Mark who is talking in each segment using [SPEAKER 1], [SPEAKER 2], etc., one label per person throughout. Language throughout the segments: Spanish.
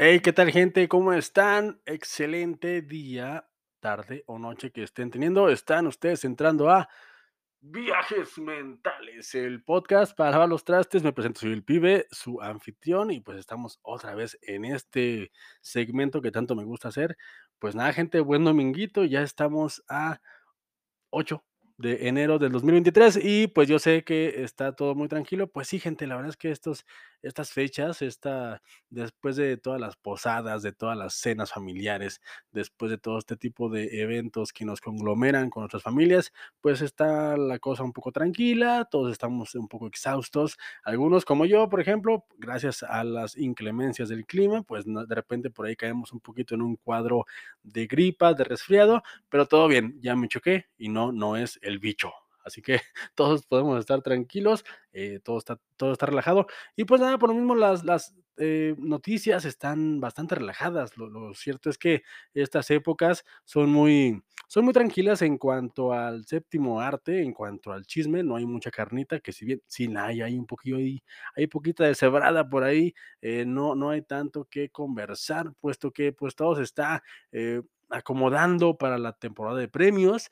[SPEAKER 1] Hey, ¿qué tal, gente? ¿Cómo están? Excelente día, tarde o noche que estén teniendo. Están ustedes entrando a Viajes Mentales, el podcast para los trastes. Me presento, soy el pibe, su anfitrión, y pues estamos otra vez en este segmento que tanto me gusta hacer. Pues nada, gente, buen dominguito, ya estamos a 8 de enero del 2023 y pues yo sé que está todo muy tranquilo. Pues sí, gente, la verdad es que estos, estas fechas, esta, después de todas las posadas, de todas las cenas familiares, después de todo este tipo de eventos que nos conglomeran con nuestras familias, pues está la cosa un poco tranquila, todos estamos un poco exhaustos. Algunos como yo, por ejemplo, gracias a las inclemencias del clima, pues de repente por ahí caemos un poquito en un cuadro de gripa, de resfriado, pero todo bien, ya me choqué y no, no es el bicho. Así que todos podemos estar tranquilos, eh, todo, está, todo está relajado. Y pues nada, por lo mismo las, las eh, noticias están bastante relajadas. Lo, cierto es que estas épocas son muy, son muy tranquilas en cuanto al séptimo arte, en cuanto al chisme. No hay mucha carnita, que si bien sí la hay, hay un poquillo ahí, hay poquita de cebrada por ahí. eh, no, no hay tanto que conversar, puesto que pues todo se está... acomodando para la temporada de premios.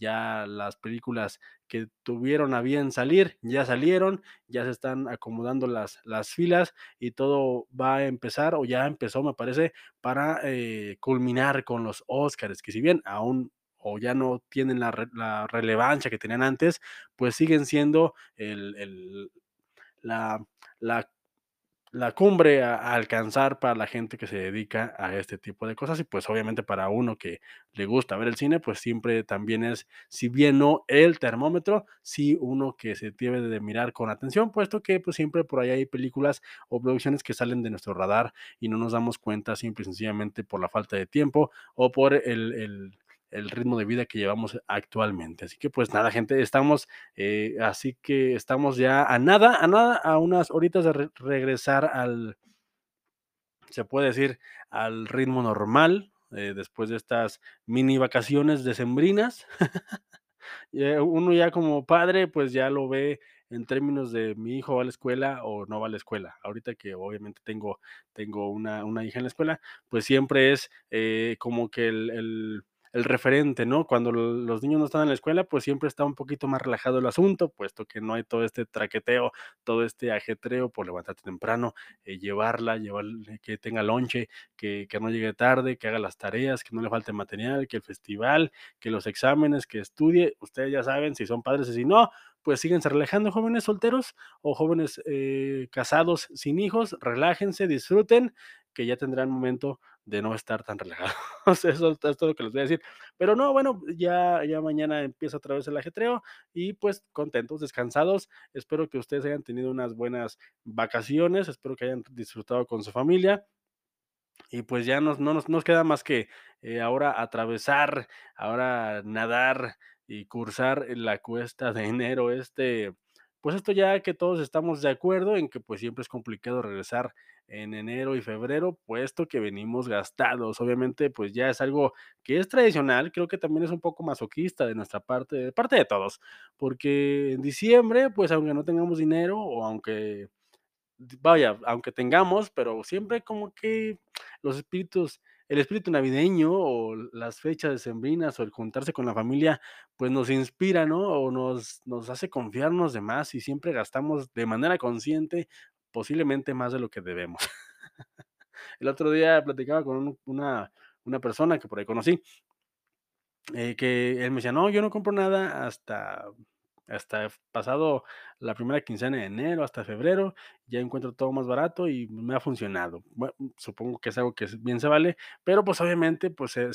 [SPEAKER 1] ya las películas que tuvieron a bien salir ya salieron, ya se están acomodando las, las filas y todo va a empezar o ya empezó, me parece, para eh, culminar con los Oscars, que si bien aún o ya no tienen la, la relevancia que tenían antes, pues siguen siendo el, el- la, la la cumbre a, alcanzar para la gente que se dedica a este tipo de cosas y pues obviamente para uno que le gusta ver el cine, pues siempre también es, si bien no el termómetro, sí uno que se debe de mirar con atención, puesto que pues siempre por ahí hay películas o producciones que salen de nuestro radar y no nos damos cuenta simple y sencillamente por la falta de tiempo o por el, el el ritmo de vida que llevamos actualmente. Así que pues nada, gente, estamos eh, así que estamos ya a nada, a nada, a unas horitas de re- regresar al, se puede decir, al ritmo normal, eh, después de estas mini vacaciones decembrinas. Eh, uno ya como padre, pues ya lo ve en términos de mi hijo va a la escuela o no va a la escuela. Ahorita que obviamente tengo, tengo una, una hija en la escuela, pues siempre es como que el- el referente, ¿no? Cuando los niños no están en la escuela, pues siempre está un poquito más relajado el asunto, puesto que no hay todo este traqueteo, todo este ajetreo por levantarte temprano, eh, llevarla, llevarle, que tenga lonche, que, que no llegue tarde, que haga las tareas, que no le falte material, que el festival, que los exámenes, que estudie. Ustedes ya saben si son padres y si no, pues síguense relajando, jóvenes solteros o jóvenes eh, casados sin hijos, relájense, disfruten, que ya tendrán momento de no estar tan relajados. Eso es todo lo que les voy a decir. Pero no, bueno, ya, ya mañana empieza otra vez el ajetreo y pues contentos, descansados. Espero que ustedes hayan tenido unas buenas vacaciones, espero que hayan disfrutado con su familia y pues ya nos, no nos, nos queda más que eh, ahora atravesar, ahora nadar y cursar la cuesta de enero. Este, pues esto ya que todos estamos de acuerdo en que pues siempre es complicado regresar en enero y febrero, puesto que venimos gastados. Obviamente, pues ya es algo que es tradicional, creo que también es un poco masoquista de nuestra parte, de parte de todos, porque en diciembre, pues aunque no tengamos dinero o aunque vaya, aunque tengamos, pero siempre como que los espíritus, el espíritu navideño o las fechas decembrinas o el juntarse con la familia, pues nos inspira, ¿no? O nos, nos hace confiarnos de más y siempre gastamos de manera consciente posiblemente más de lo que debemos. El otro día platicaba con un- una, una persona que por ahí conocí eh, que él me decía: "No, yo no compro nada hasta hasta pasado la primera quincena de enero, hasta febrero, ya encuentro todo más barato y me ha funcionado". Bue supongo que es algo que bien se vale, pero, pues, obviamente, pues, se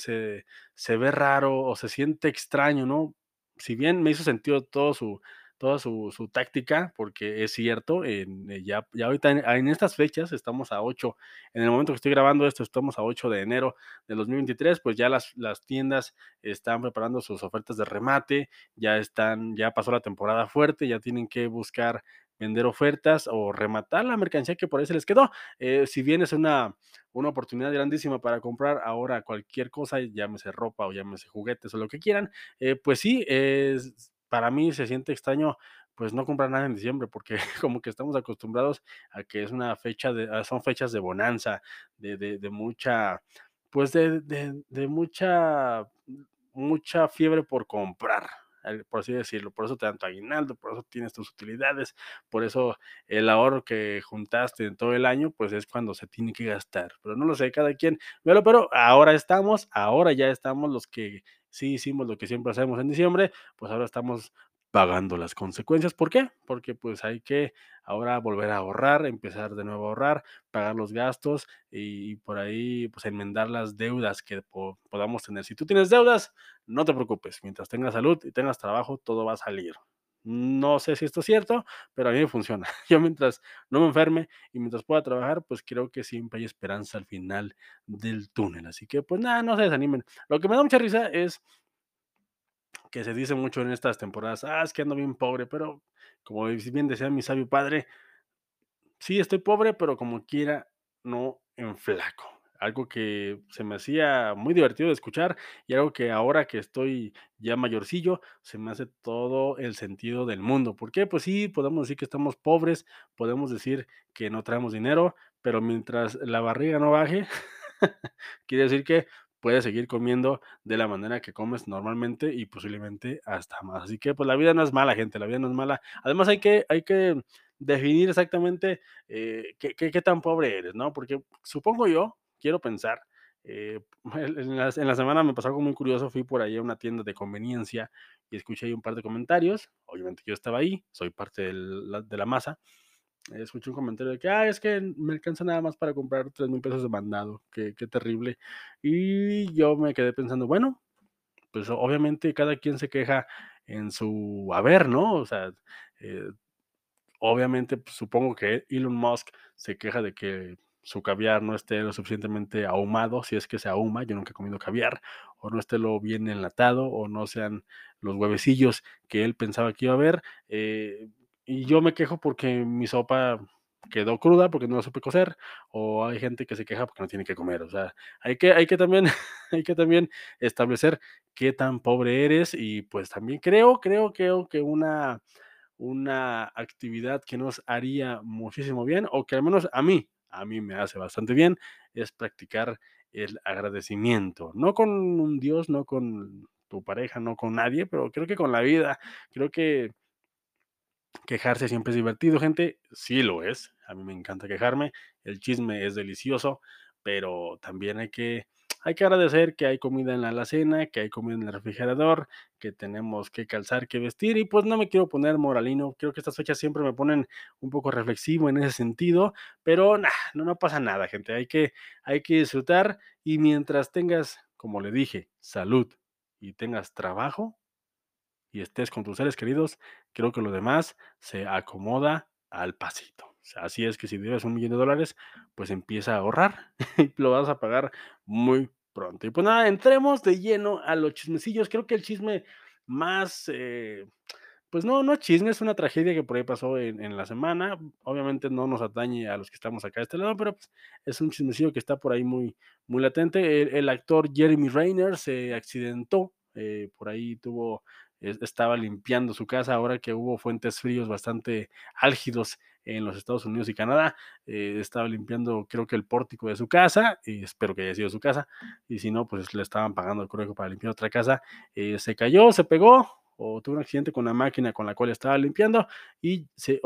[SPEAKER 1] se ve raro o se siente extraño, ¿no? Si bien me hizo sentido todo su toda su su táctica, porque es cierto, en eh, ya ya ahorita en estas fechas estamos a 8 en el momento que estoy grabando esto, estamos a 8 de enero del 2023, pues, ya las las tiendas están preparando sus ofertas de remate, ya están, ya pasó la temporada fuerte, ya tienen que buscar vender ofertas o rematar la mercancía que por ahí se les quedó. Eh, si bien es una, una oportunidad grandísima para comprar ahora cualquier cosa, llámese ropa o llámese juguetes o lo que quieran, eh, pues sí, es, para mí se siente extraño pues no comprar nada en diciembre, porque como que estamos acostumbrados a que es una fecha de, ah, son fechas de bonanza, de, de, mucha, pues de, de, mucha, mucha fiebre por comprar, por así decirlo. Por eso te dan tu aguinaldo, por eso tienes tus utilidades, por eso el ahorro que juntaste en todo el año, pues es cuando se tiene que gastar. Pero no lo sé, cada quien, pero, pero ahora estamos, ahora ya estamos los que sí hicimos lo que siempre hacemos en diciembre, pues ahora estamos pagando las consecuencias. ¿Por qué? Porque pues hay que ahora volver a ahorrar, empezar de nuevo a ahorrar, pagar los gastos y, por ahí pues enmendar las deudas que po podamos tener. Si tú tienes deudas, no te preocupes, mientras tengas salud y tengas trabajo, todo va a salir. No sé si esto es cierto, pero a mí me funciona. Yo mientras no me enferme y mientras pueda trabajar, pues creo que siempre hay esperanza al final del túnel. Así que pues nada, no se desanimen. Lo que me da mucha risa es que se dice mucho en estas temporadas, ah, es que ando bien pobre, pero como bien decía mi sabio padre, sí estoy pobre, pero como quiera, no en flaco. Algo que se me hacía muy divertido de escuchar y algo que ahora que estoy ya mayorcillo, se me hace todo el sentido del mundo. ¿Por qué? Pues sí, podemos decir que estamos pobres, podemos decir que no traemos dinero, pero mientras la barriga no baje, quiere decir que puedes seguir comiendo de la manera que comes normalmente y posiblemente hasta más. Así que pues la vida no es mala, gente, la vida no es mala. Además hay que, hay que definir exactamente eh, qué, qué, qué, tan pobre eres, ¿no? Porque supongo yo, quiero pensar, eh, en, la, semana me pasó algo muy curioso, fui por ahí a una tienda de conveniencia y escuché ahí un par de comentarios, obviamente yo estaba ahí, soy parte de la masa, escuché un comentario de que, ah, es que me alcanza nada más para comprar 3 mil pesos de mandado, qué, qué terrible. Y yo me quedé pensando, bueno, pues obviamente cada quien se queja en su haber, ¿no? O sea, eh, obviamente pues, supongo que Elon Musk se queja de que su caviar no esté lo suficientemente ahumado, si es que se ahuma, yo nunca he comido caviar, o no esté lo bien enlatado, o no sean los huevecillos que él pensaba que iba a haber. Eh, y yo me quejo porque mi sopa quedó cruda porque no la supe cocer, o hay gente que se queja porque no tiene que comer. O sea, hay que, hay que también, hay que también establecer qué tan pobre eres. Y pues también creo, creo, creo que una, una actividad que nos haría muchísimo bien, o que al menos a mí, a mí me hace bastante bien, es practicar el agradecimiento. No con un Dios, no con tu pareja, no con nadie, pero creo que con la vida. Creo que Quejarse siempre es divertido, gente. Sí lo es. A mí me encanta quejarme. El chisme es delicioso, pero también hay que, hay que agradecer que hay comida en la alacena, que hay comida en el refrigerador, que tenemos que calzar, que vestir. Y pues no me quiero poner moralino. Creo que estas fechas siempre me ponen un poco reflexivo en ese sentido, pero no, no pasa nada, gente. Hay que, hay que disfrutar y mientras tengas, como le dije, salud y tengas trabajo, y estés con tus seres queridos, creo que lo demás se acomoda al pasito. Así es que si debes un millón de dólares, pues empieza a ahorrar y lo vas a pagar muy pronto. Y pues nada, entremos de lleno a los chismecillos. Creo que el chisme más, eh, pues no, no chisme, es una tragedia que por ahí pasó en, la semana. Obviamente no nos atañe a los que estamos acá de este lado, pero pues, es un chismecillo que está por ahí muy, muy latente. El, el actor Jeremy Rayner se accidentó, eh, por ahí tuvo estaba limpiando su casa ahora que hubo fuentes fríos bastante álgidos en los Estados Unidos y Canadá. Eh, estaba limpiando, creo que el pórtico de su casa, y espero que haya sido su casa, y si no, pues le estaban pagando el conejo para limpiar otra casa. Eh, se cayó, se pegó, o tuvo un accidente con la máquina con la cual estaba limpiando y se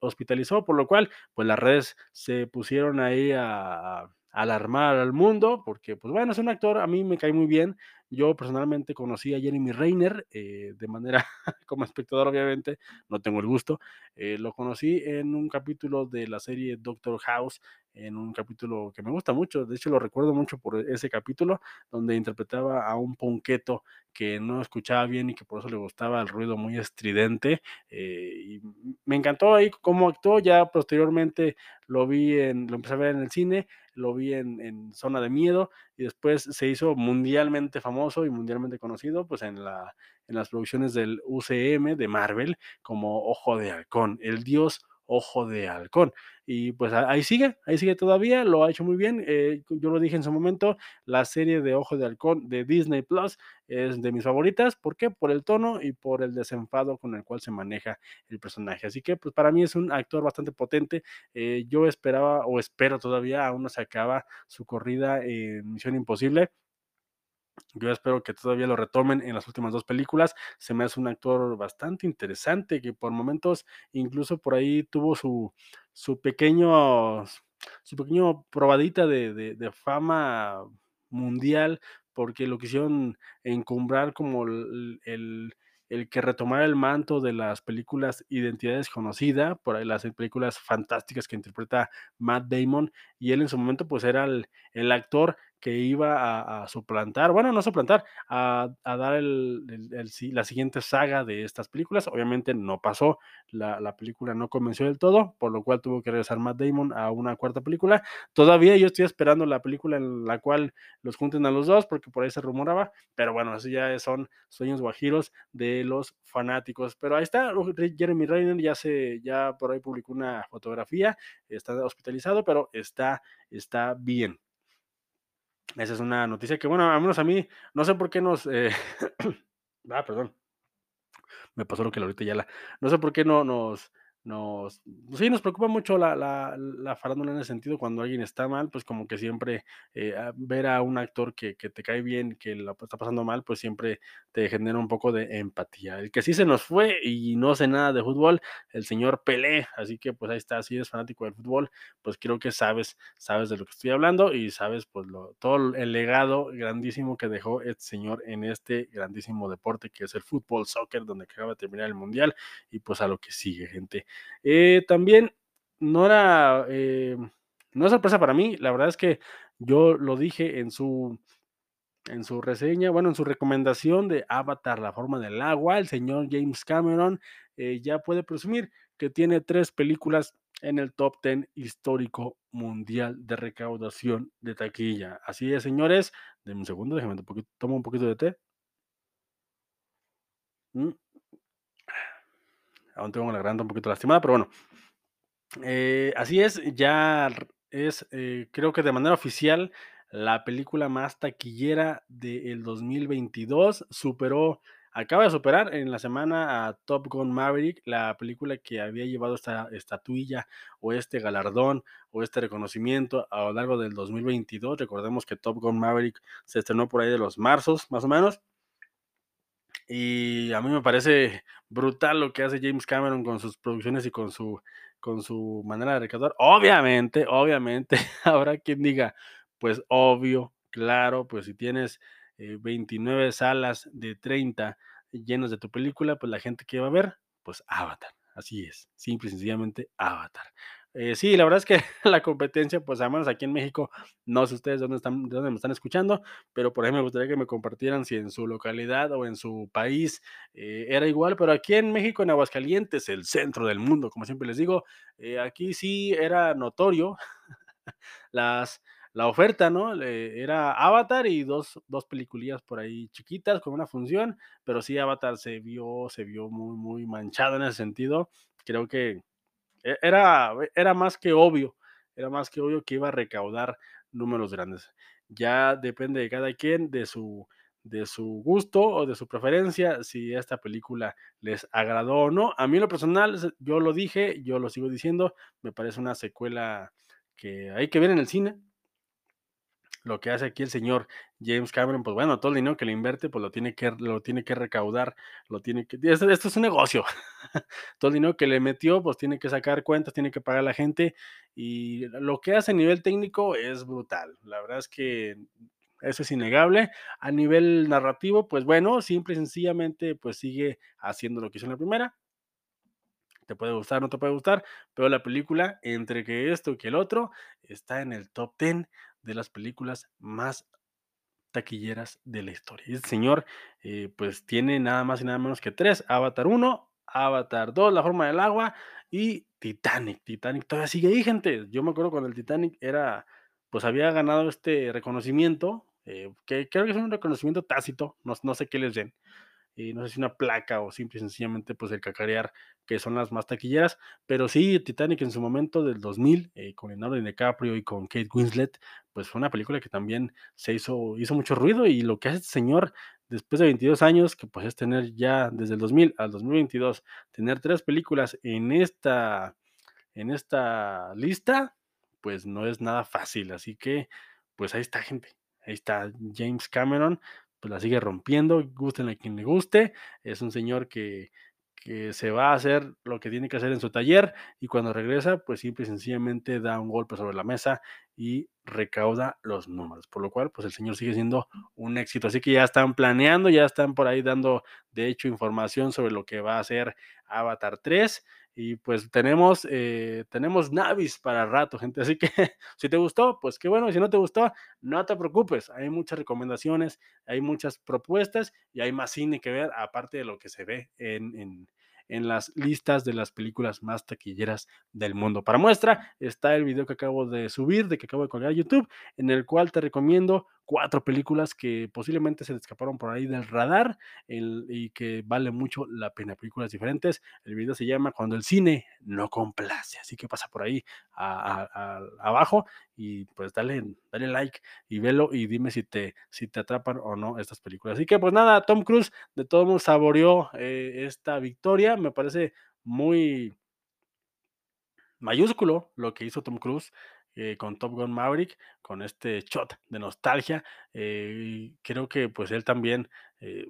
[SPEAKER 1] hospitalizó, por lo cual, pues las redes se pusieron ahí a alarmar al mundo, porque, pues bueno, es un actor, a mí me cae muy bien. Yo personalmente conocí a Jeremy Reiner eh, de manera, como espectador, obviamente, no tengo el gusto. Eh, lo conocí en un capítulo de la serie Doctor House, en un capítulo que me gusta mucho, de hecho lo recuerdo mucho por ese capítulo, donde interpretaba a un ponqueto que no escuchaba bien y que por eso le gustaba el ruido muy estridente. Eh, y me encantó ahí cómo actuó, ya posteriormente lo vi en, lo empecé a ver en el cine, lo vi en, en, Zona de Miedo y después se hizo mundialmente famoso y mundialmente conocido pues en, la, en las producciones del UCM de Marvel como Ojo de Halcón, el dios Ojo de Halcón. Y pues ahí sigue, ahí sigue todavía, lo ha hecho muy bien. Eh, yo lo dije en su momento, la serie de Ojo de Halcón de Disney Plus es de mis favoritas. ¿Por qué? Por el tono y por el desenfado con el cual se maneja el personaje. Así que pues para mí es un actor bastante potente. Eh, yo esperaba o espero todavía, aún no se acaba su corrida en Misión Imposible yo espero que todavía lo retomen en las últimas dos películas. Se me hace un actor bastante interesante que por momentos incluso por ahí tuvo su, su pequeño su pequeño probadita de, de, fama mundial porque lo quisieron encumbrar como el, el, que retomara el manto de las películas Identidad Desconocida, por ahí las películas fantásticas que interpreta Matt Damon, y él en su momento pues era el, el actor que iba a, suplantar, bueno, no suplantar, a, dar el, la siguiente saga de estas películas. Obviamente no pasó, la, película no convenció del todo, por lo cual tuvo que regresar Matt Damon a una cuarta película. Todavía yo estoy esperando la película en la cual los junten a los dos, porque por ahí se rumoraba, pero bueno, eso ya son sueños guajiros de los fanáticos. Pero ahí está, Jeremy Renner ya se, ya por ahí publicó una fotografía, está hospitalizado, pero está, está bien. Esa es una noticia que, bueno, al menos a mí, no sé por qué nos... Eh, ah, perdón. Me pasó lo que ahorita ya la... No sé por qué no nos nos, pues sí, nos preocupa mucho la, la, la, farándula en ese sentido, cuando alguien está mal, pues como que siempre eh, ver a un actor que, que, te cae bien, que lo está pasando mal, pues siempre te genera un poco de empatía. El que sí se nos fue y no sé nada de fútbol, el señor Pelé, así que pues ahí está, si eres fanático del fútbol, pues creo que sabes, sabes de lo que estoy hablando y sabes pues lo, todo el legado grandísimo que dejó este señor en este grandísimo deporte que es el fútbol, soccer, donde acaba de terminar el mundial y pues a lo que sigue, gente. Eh, también no era, eh, no es sorpresa para mí, la verdad es que yo lo dije en su, en su reseña, bueno, en su recomendación de Avatar, la forma del agua, el señor James Cameron eh, ya puede presumir que tiene tres películas en el top 10 histórico mundial de recaudación de taquilla. Así es, señores. Denme un segundo, déjenme un poquito, tomo un poquito de té. Mm aún tengo la garganta un poquito lastimada, pero bueno. Eh, así es, ya es, eh, creo que de manera oficial, la película más taquillera del 2022. Superó, acaba de superar en la semana a Top Gun Maverick, la película que había llevado esta estatuilla o este galardón o este reconocimiento a lo largo del 2022. Recordemos que Top Gun Maverick se estrenó por ahí de los marzos, más o menos. Y a mí me parece brutal lo que hace James Cameron con sus producciones y con su, con su manera de recaudar. Obviamente, obviamente, habrá quien diga, pues obvio, claro, pues si tienes 29 eh, salas de 30 llenas de tu película, pues la gente que va a ver, pues Avatar. Así es, simple y sencillamente Avatar. Eh, sí, la verdad es que la competencia, pues al menos aquí en México, no sé ustedes dónde están, de dónde me están escuchando, pero por ahí me gustaría que me compartieran si en su localidad o en su país eh, era igual, pero aquí en México, en Aguascalientes, el centro del mundo, como siempre les digo, eh, aquí sí era notorio la oferta, ¿no? era Avatar y dos, dos peliculillas por ahí chiquitas con una función, pero sí Avatar se vio, se vio muy, muy manchado en ese sentido. Creo que era, era más que obvio, era más que obvio que iba a recaudar números grandes. Ya depende de cada quien, de su, de su gusto o de su preferencia, si esta película les agradó o no. A mí lo personal, yo lo dije, yo lo sigo diciendo, me parece una secuela que hay que ver en el cine, lo que hace aquí el señor James Cameron, pues bueno, todo el dinero que le invierte, pues lo tiene que, lo tiene que recaudar, lo tiene que, esto, es un negocio, todo el dinero que le metió, pues tiene que sacar cuentas, tiene que pagar a la gente, y lo que hace a nivel técnico es brutal, la verdad es que eso es innegable. A nivel narrativo, pues bueno, simple y sencillamente, pues sigue haciendo lo que hizo en la primera. Te puede gustar, no te puede gustar, pero la película, entre que esto y que el otro, está en el top 10 de las películas más taquilleras de la historia. Y este señor, eh, pues tiene nada más y nada menos que tres, Avatar 1, Avatar 2, La forma del agua y Titanic. Titanic todavía sigue ahí, gente. Yo me acuerdo cuando el Titanic era, pues había ganado este reconocimiento, eh, que creo que es un reconocimiento tácito, no, no sé qué les den. Eh, no sé si una placa o simple y sencillamente pues el cacarear que son las más taquilleras, pero sí, Titanic en su momento del 2000, eh, con Leonardo DiCaprio y con Kate Winslet, pues fue una película que también se hizo, hizo mucho ruido y lo que hace este señor después de 22 años, que pues es tener ya desde el 2000 al 2022, tener tres películas en esta, en esta lista, pues no es nada fácil, así que pues ahí está gente, ahí está James Cameron, pues la sigue rompiendo, gusten a quien le guste, es un señor que que se va a hacer lo que tiene que hacer en su taller y cuando regresa, pues simple y sencillamente da un golpe sobre la mesa y recauda los números, por lo cual, pues el señor sigue siendo un éxito. Así que ya están planeando, ya están por ahí dando, de hecho, información sobre lo que va a hacer Avatar 3 y pues tenemos, eh, tenemos Navis para rato, gente. Así que si te gustó, pues qué bueno. Y si no te gustó, no te preocupes. Hay muchas recomendaciones, hay muchas propuestas y hay más cine que ver, aparte de lo que se ve en, en, en las listas de las películas más taquilleras del mundo. Para muestra está el video que acabo de subir, de que acabo de colgar a YouTube, en el cual te recomiendo cuatro películas que posiblemente se le escaparon por ahí del radar y que vale mucho la pena. Películas diferentes. El video se llama Cuando el cine no complace. Así que pasa por ahí abajo y pues dale, dale like y velo y dime si te, si te atrapan o no estas películas. Así que pues nada, Tom Cruise de todo mundo saboreó eh, esta victoria. Me parece muy mayúsculo lo que hizo Tom Cruise eh, con Top Gun Maverick, con este shot de nostalgia. Eh, creo que pues él también eh,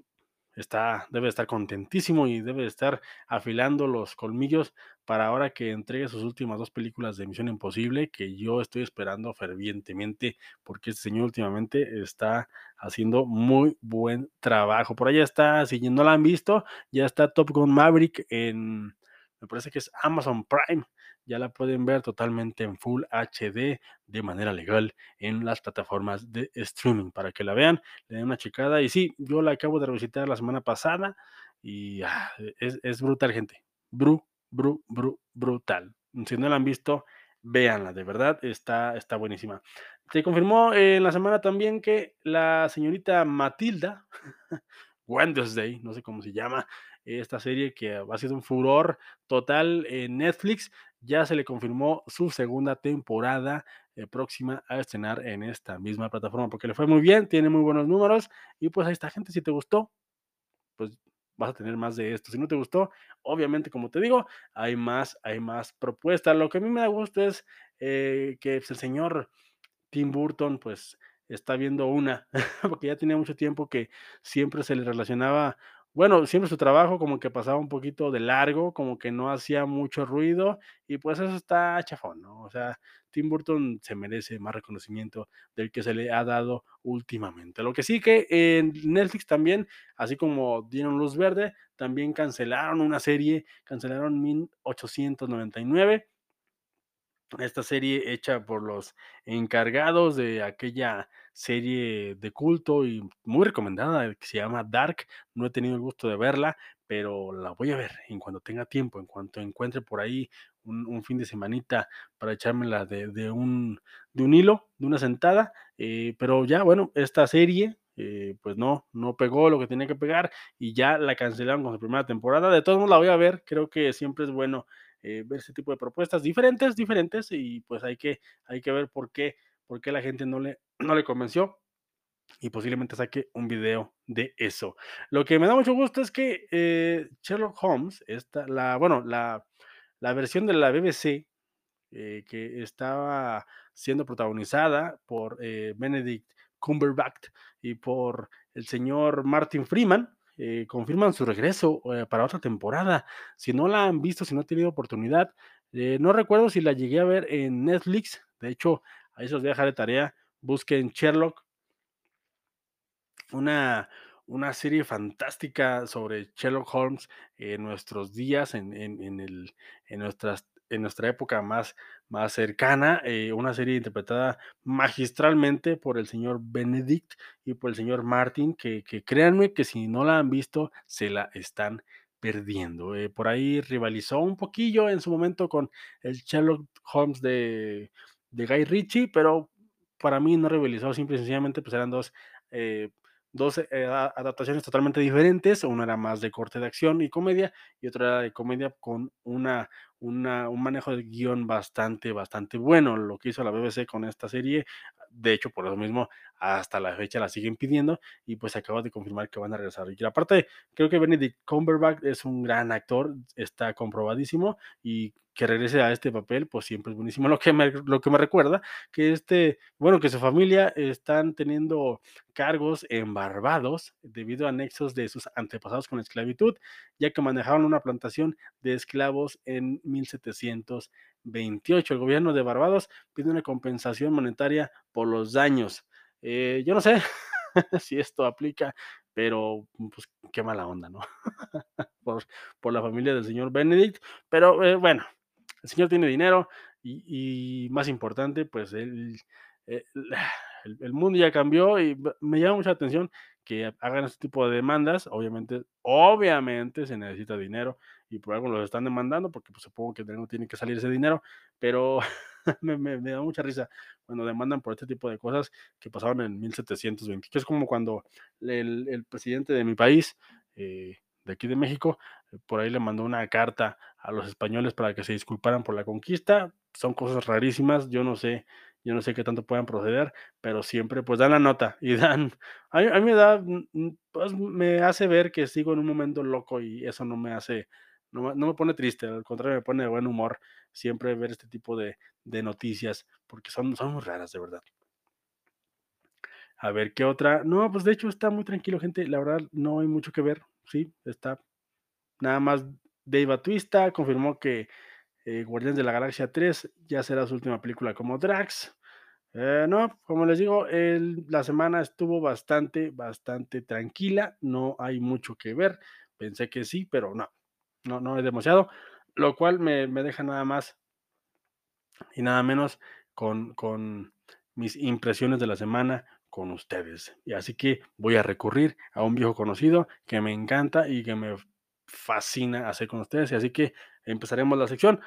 [SPEAKER 1] está, debe estar contentísimo y debe estar afilando los colmillos para ahora que entregue sus últimas dos películas de Misión Imposible, que yo estoy esperando fervientemente, porque este señor últimamente está haciendo muy buen trabajo. Por allá está, si no la han visto, ya está Top Gun Maverick en, me parece que es Amazon Prime ya la pueden ver totalmente en Full HD de manera legal en las plataformas de streaming para que la vean, le den una checada. Y sí, yo la acabo de revisitar la semana pasada y ah, es, es, brutal, gente. Bru, bru, bru, brutal. Si no la han visto, véanla, de verdad, está, está buenísima. Se confirmó en la semana también que la señorita Matilda, Wednesday, no sé cómo se llama, esta serie que ha sido un furor total en Netflix, ya se le confirmó su segunda temporada eh, próxima a estrenar en esta misma plataforma, porque le fue muy bien, tiene muy buenos números y pues ahí está, gente, si te gustó, pues vas a tener más de esto. Si no te gustó, obviamente, como te digo, hay más, hay más propuestas. Lo que a mí me da gusto es eh, que el señor Tim Burton, pues, está viendo una, porque ya tenía mucho tiempo que siempre se le relacionaba bueno, siempre su trabajo como que pasaba un poquito de largo, como que no hacía mucho ruido y pues eso está chafón, ¿no? O sea, Tim Burton se merece más reconocimiento del que se le ha dado últimamente. Lo que sí que en Netflix también, así como dieron luz verde, también cancelaron una serie, cancelaron 1899 esta serie hecha por los encargados de aquella serie de culto y muy recomendada que se llama Dark. No he tenido el gusto de verla, pero la voy a ver en cuanto tenga tiempo, en cuanto encuentre por ahí un, fin de semanita para echármela de, un, de un hilo, de una sentada. Eh, pero ya, bueno, esta serie eh, pues no, no pegó lo que tenía que pegar y ya la cancelaron con su primera temporada. De todos modos la voy a ver, creo que siempre es bueno eh, ver ese tipo de propuestas diferentes, diferentes, y pues hay que, hay que ver por qué, por qué la gente no le, no le convenció y posiblemente saque un video de eso. Lo que me da mucho gusto es que eh, Sherlock Holmes, esta, la, bueno, la, la versión de la BBC eh, que estaba siendo protagonizada por eh, Benedict Cumberbatch y por el señor Martin Freeman, confirman su regreso para otra temporada. Si no la han visto, si no han tenido oportunidad, no recuerdo si la llegué a ver en Netflix. De hecho, ahí se os voy a dejar de tarea. Busquen Sherlock. Una, una serie fantástica sobre Sherlock Holmes en nuestros días, en, en, el, en nuestras en nuestra época más, más cercana, eh, una serie interpretada magistralmente por el señor Benedict y por el señor Martin, que, que créanme que si no la han visto, se la están perdiendo. Eh, por ahí rivalizó un poquillo en su momento con el Sherlock Holmes de, de Guy Ritchie, pero para mí no rivalizó, simple y sencillamente pues eran dos eh, dos eh, adaptaciones totalmente diferentes. Una era más de corte de acción y comedia, y otra era de comedia con una, una, un manejo de guion bastante, bastante bueno. Lo que hizo la BBC con esta serie, de hecho, por eso mismo, hasta la fecha la siguen pidiendo, y pues acaba de confirmar que van a regresar. Y aparte, creo que Benedict Cumberbatch es un gran actor, está comprobadísimo, y que regrese a este papel, pues siempre es buenísimo. Lo que me, lo que me recuerda que este, bueno, que su familia están teniendo cargos en Barbados debido a nexos de sus antepasados con la esclavitud, ya que manejaban una plantación de esclavos en 1728. El gobierno de Barbados pide una compensación monetaria por los daños. Eh, yo no sé si esto aplica, pero pues qué mala onda, ¿no? por, por, la familia del señor Benedict, pero eh, bueno, el señor tiene dinero y, más importante, pues él, eh, el, el, mundo ya cambió y me llama mucha atención que hagan este tipo de demandas. Obviamente, obviamente se necesita dinero y por algo los están demandando porque pues, supongo que no tiene que salir ese dinero, pero me, me, me, da mucha risa cuando demandan por este tipo de cosas que pasaron en 1720, que es como cuando el, el presidente de mi país, eh, de aquí de México, por ahí le mandó una carta a los españoles para que se disculparan por la conquista. Son cosas rarísimas, yo no sé, yo no sé qué tanto puedan proceder, pero siempre pues dan la nota y dan, a mí, a mí me da, pues me hace ver que sigo en un momento loco y eso no me hace, no, no me pone triste, al contrario me pone de buen humor siempre ver este tipo de, de noticias, porque son, son muy raras de verdad. A ver, ¿qué otra? No, pues de hecho está muy tranquilo, gente. La verdad, no hay mucho que ver. Sí, está nada más. Dave Batista confirmó que eh, de la Galaxia 3 ya será su última película como Drax. Eh, no, como les digo, la semana estuvo bastante, bastante tranquila. No hay mucho que ver. Pensé que sí, pero no, no, no es demasiado. Lo cual me, me deja nada más y nada menos con, con mis impresiones de la semana con ustedes. Y así que voy a recurrir a un viejo conocido que me encanta y que me fascina hacer con ustedes. Y así que empezaremos la sección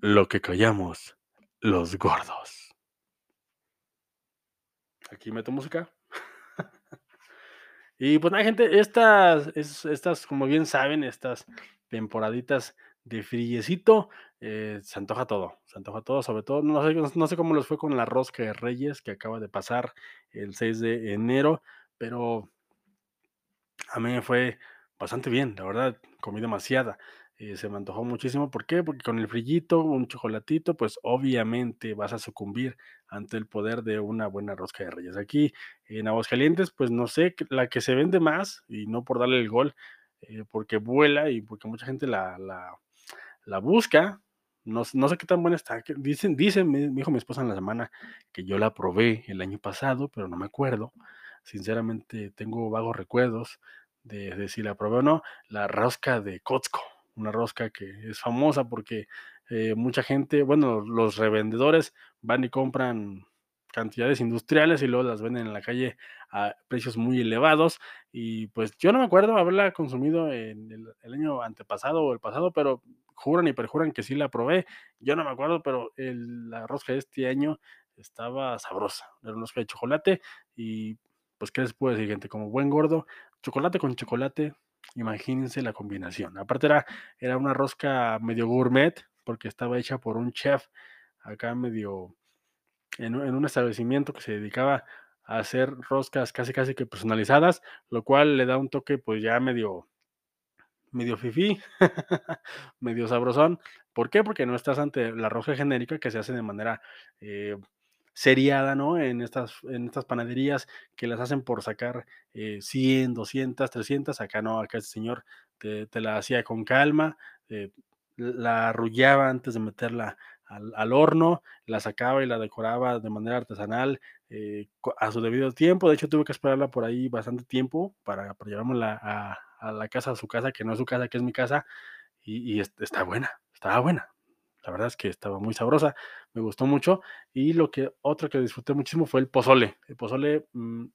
[SPEAKER 1] Lo que callamos los gordos. Aquí meto música. Y pues nada, gente, estas, estas, como bien saben, estas temporaditas de friecito, eh, se antoja todo, se antoja todo, sobre todo, no sé, no sé cómo les fue con la rosca de Reyes que acaba de pasar el 6 de enero, pero a mí me fue bastante bien, la verdad, comí demasiada, eh, se me antojó muchísimo, ¿por qué? Porque con el frillito, un chocolatito, pues obviamente vas a sucumbir ante el poder de una buena rosca de Reyes. Aquí en Aguascalientes, pues no sé, la que se vende más, y no por darle el gol, eh, porque vuela y porque mucha gente la, la busca. No, no, sé qué tan buena está. Dicen, dicen, me dijo mi esposa en la semana que yo la probé el año pasado, pero no me acuerdo. Sinceramente, tengo vagos recuerdos de, de si la probé o no. La rosca de Costco, una rosca que es famosa porque eh, mucha gente, bueno, los revendedores van y compran cantidades industriales y luego las venden en la calle a precios muy elevados. Y pues yo no me acuerdo haberla consumido en el, año antepasado o el pasado, pero juran y perjuran que sí la probé. Yo no me acuerdo, pero la rosca de este año estaba sabrosa. Era una rosca de chocolate y pues, ¿qué les puedo decir, gente? Como buen gordo, chocolate con chocolate, imagínense la combinación. Aparte era, era una rosca medio gourmet, porque estaba hecha por un chef acá medio en, un establecimiento que se dedicaba a hacer roscas casi casi que personalizadas, lo cual le da un toque pues ya medio medio fifí, medio sabrosón. ¿Por qué? Porque no estás ante la rosca genérica que se hace de manera eh, seriada, ¿no? En estas, en estas panaderías que las hacen por sacar eh, 100, 200, 300. Acá no, acá el señor te, la hacía con calma, eh, la arrullaba antes de meterla al, horno, la sacaba y la decoraba de manera artesanal eh, a su debido tiempo. De hecho, tuve que esperarla por ahí bastante tiempo para, para llevármela a, a, la casa, a su casa, que no es su casa, que es mi casa, y, y está buena, estaba buena. La verdad es que estaba muy sabrosa, me gustó mucho. Y lo que otro que disfruté muchísimo fue el pozole. El pozole, mmm,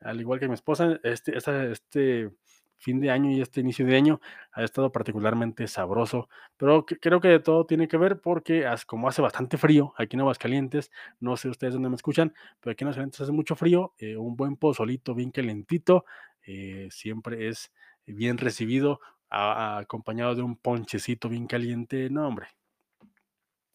[SPEAKER 1] al igual que mi esposa, este, este, fin de año y este inicio de año ha estado particularmente sabroso, pero creo que todo tiene que ver porque como hace bastante frío aquí en Aguascalientes, no sé ustedes dónde me escuchan, pero aquí en Aguascalientes hace mucho frío, eh, un buen pozolito bien calentito, eh, siempre es bien recibido, acompañado de un ponchecito bien caliente, no hombre.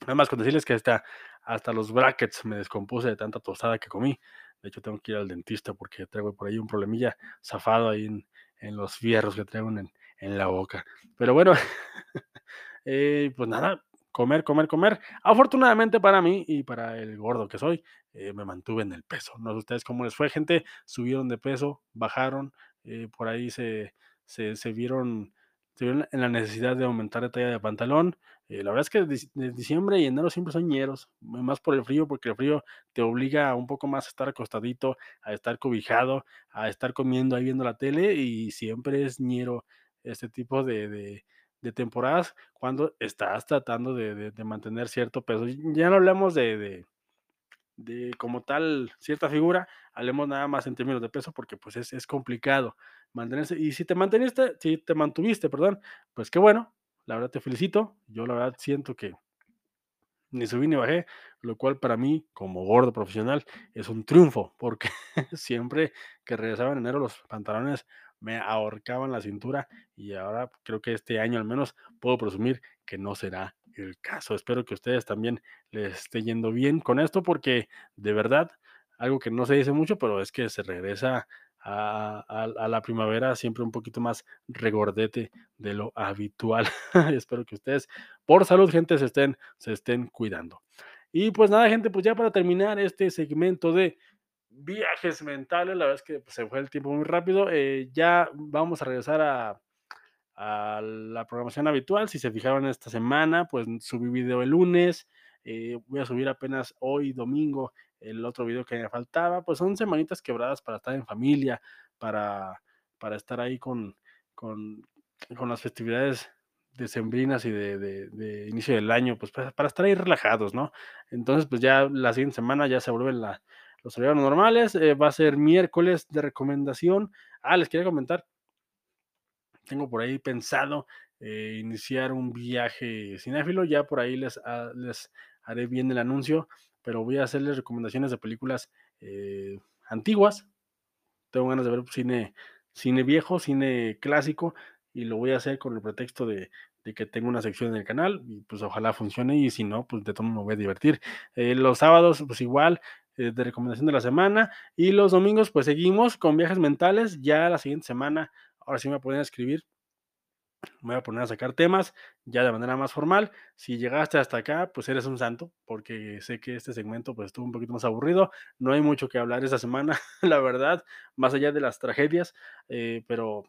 [SPEAKER 1] Nada más con decirles que hasta, hasta los brackets me descompuse de tanta tostada que comí. De hecho, tengo que ir al dentista porque traigo por ahí un problemilla zafado ahí en, en los fierros que traigo en, en la boca. Pero bueno, eh, pues nada, comer, comer, comer. Afortunadamente para mí y para el gordo que soy, eh, me mantuve en el peso. No sé ustedes cómo les fue, gente. Subieron de peso, bajaron, eh, por ahí se, se, se vieron en la necesidad de aumentar la talla de pantalón. Eh, la verdad es que de, diciembre y enero siempre son ñeros, más por el frío, porque el frío te obliga un poco más a estar acostadito, a estar cobijado, a estar comiendo ahí viendo la tele y siempre es ñero este tipo de, temporadas cuando estás tratando de, mantener cierto peso. Ya no hablamos de, de como tal cierta figura, hablemos nada más en términos de peso porque pues es, es complicado mantenerse. Y si te manteniste, si te mantuviste, perdón, pues qué bueno, la verdad te felicito. Yo la verdad siento que ni subí ni bajé, lo cual para mí, como gordo profesional, es un triunfo, porque siempre que regresaba en enero los pantalones me ahorcaban la cintura y ahora creo que este año al menos puedo presumir que no será el caso. Espero que ustedes también les esté yendo bien con esto porque de verdad, algo que no se dice mucho, pero es que se regresa a, la primavera siempre un poquito más regordete de lo habitual. Espero que ustedes, por salud, gente, se estén, se estén cuidando. Y pues nada, gente, pues ya para terminar este segmento de viajes mentales, la verdad es que pues, se fue el tiempo muy rápido, eh, ya vamos a regresar a, la programación habitual. Si se fijaron esta semana, pues subí video el lunes. Eh, voy a subir apenas hoy, domingo, el otro video que me faltaba. Pues son semanitas quebradas para estar en familia, para, para estar ahí con, con, con las festividades decembrinas y de, de, inicio del año, pues para, para, estar ahí relajados, ¿no? Entonces, pues ya la siguiente semana ya se vuelven la, los horarios normales. Eh, va a ser miércoles de recomendación. Ah, les quería comentar tengo por ahí pensado eh, iniciar un viaje cinéfilo. Ya por ahí les, ah, les haré bien el anuncio, pero voy a hacerles recomendaciones de películas eh, antiguas. Tengo ganas de ver cine, cine viejo, cine clásico, y lo voy a hacer con el pretexto de, que tengo una sección en el canal, y pues ojalá funcione, y si no, pues de todo me voy a divertir. Eh, los sábados, pues igual, de recomendación de la semana, y los domingos, pues seguimos con viajes mentales. Ya la siguiente semana Ahora sí me a escribir. Me voy a poner a sacar temas ya de manera más formal. Si llegaste hasta acá, pues eres un santo, porque sé que este segmento pues estuvo un poquito más aburrido. No hay mucho que hablar esta semana, la verdad, más allá de las tragedias, eh, pero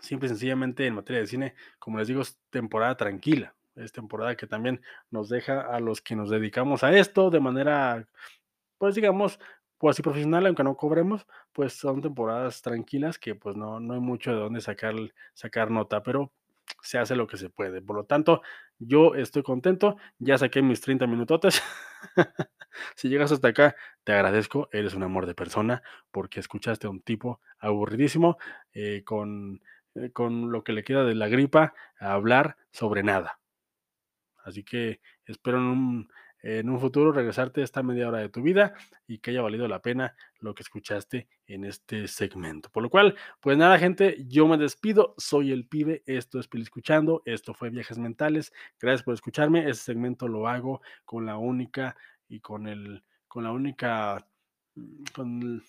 [SPEAKER 1] simple y sencillamente en materia de cine, como les digo, es temporada tranquila. Es temporada que también nos deja a los que nos dedicamos a esto de manera, pues digamos, pues así profesional, aunque no cobremos, pues son temporadas tranquilas que pues no, no hay mucho de dónde sacar, sacar nota, pero se hace lo que se puede. Por lo tanto, yo estoy contento, ya saqué mis 30 minutotes. si llegas hasta acá, te agradezco, eres un amor de persona porque escuchaste a un tipo aburridísimo eh, con, eh, con lo que le queda de la gripa a hablar sobre nada. Así que espero en un en un futuro regresarte esta media hora de tu vida y que haya valido la pena lo que escuchaste en este segmento. Por lo cual, pues nada, gente, yo me despido. Soy el pibe. Esto es Pili Escuchando. Esto fue Viajes Mentales. Gracias por escucharme. Este segmento lo hago con la única y con el, con la única, con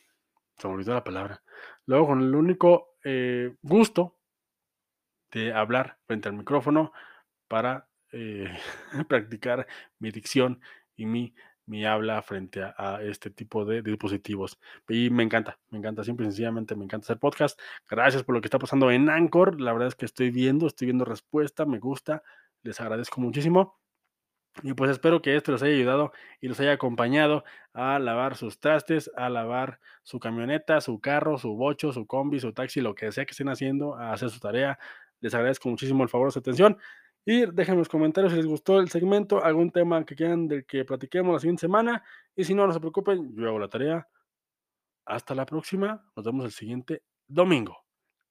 [SPEAKER 1] se me olvidó la palabra. Luego con el único eh, gusto de hablar frente al micrófono para eh, practicar mi dicción y mi, mi habla frente a, este tipo de, dispositivos. Y me encanta, me encanta, simple y sencillamente me encanta hacer podcast. Gracias por lo que está pasando en Anchor. La verdad es que estoy viendo, estoy viendo respuesta, me gusta, les agradezco muchísimo. Y pues espero que esto les haya ayudado y los haya acompañado a lavar sus trastes, a lavar su camioneta, su carro, su bocho, su combi, su taxi, lo que sea que estén haciendo, a hacer su tarea. Les agradezco muchísimo el favor, su atención. Y dejen en los comentarios si les gustó el segmento, algún tema que quieran del que platiquemos la siguiente semana. Y si no, no se preocupen, yo hago la tarea. Hasta la próxima. Nos vemos el siguiente domingo.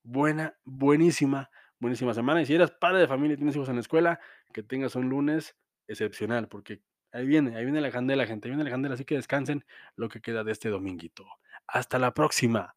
[SPEAKER 1] buena, buenísima, buenísima semana. Y si eres padre de familia y tienes hijos en la escuela, que tengas un lunes excepcional, porque ahí viene, ahí viene la candela, gente, ahí viene la candela, así que descansen lo que queda de este dominguito. Hasta la próxima.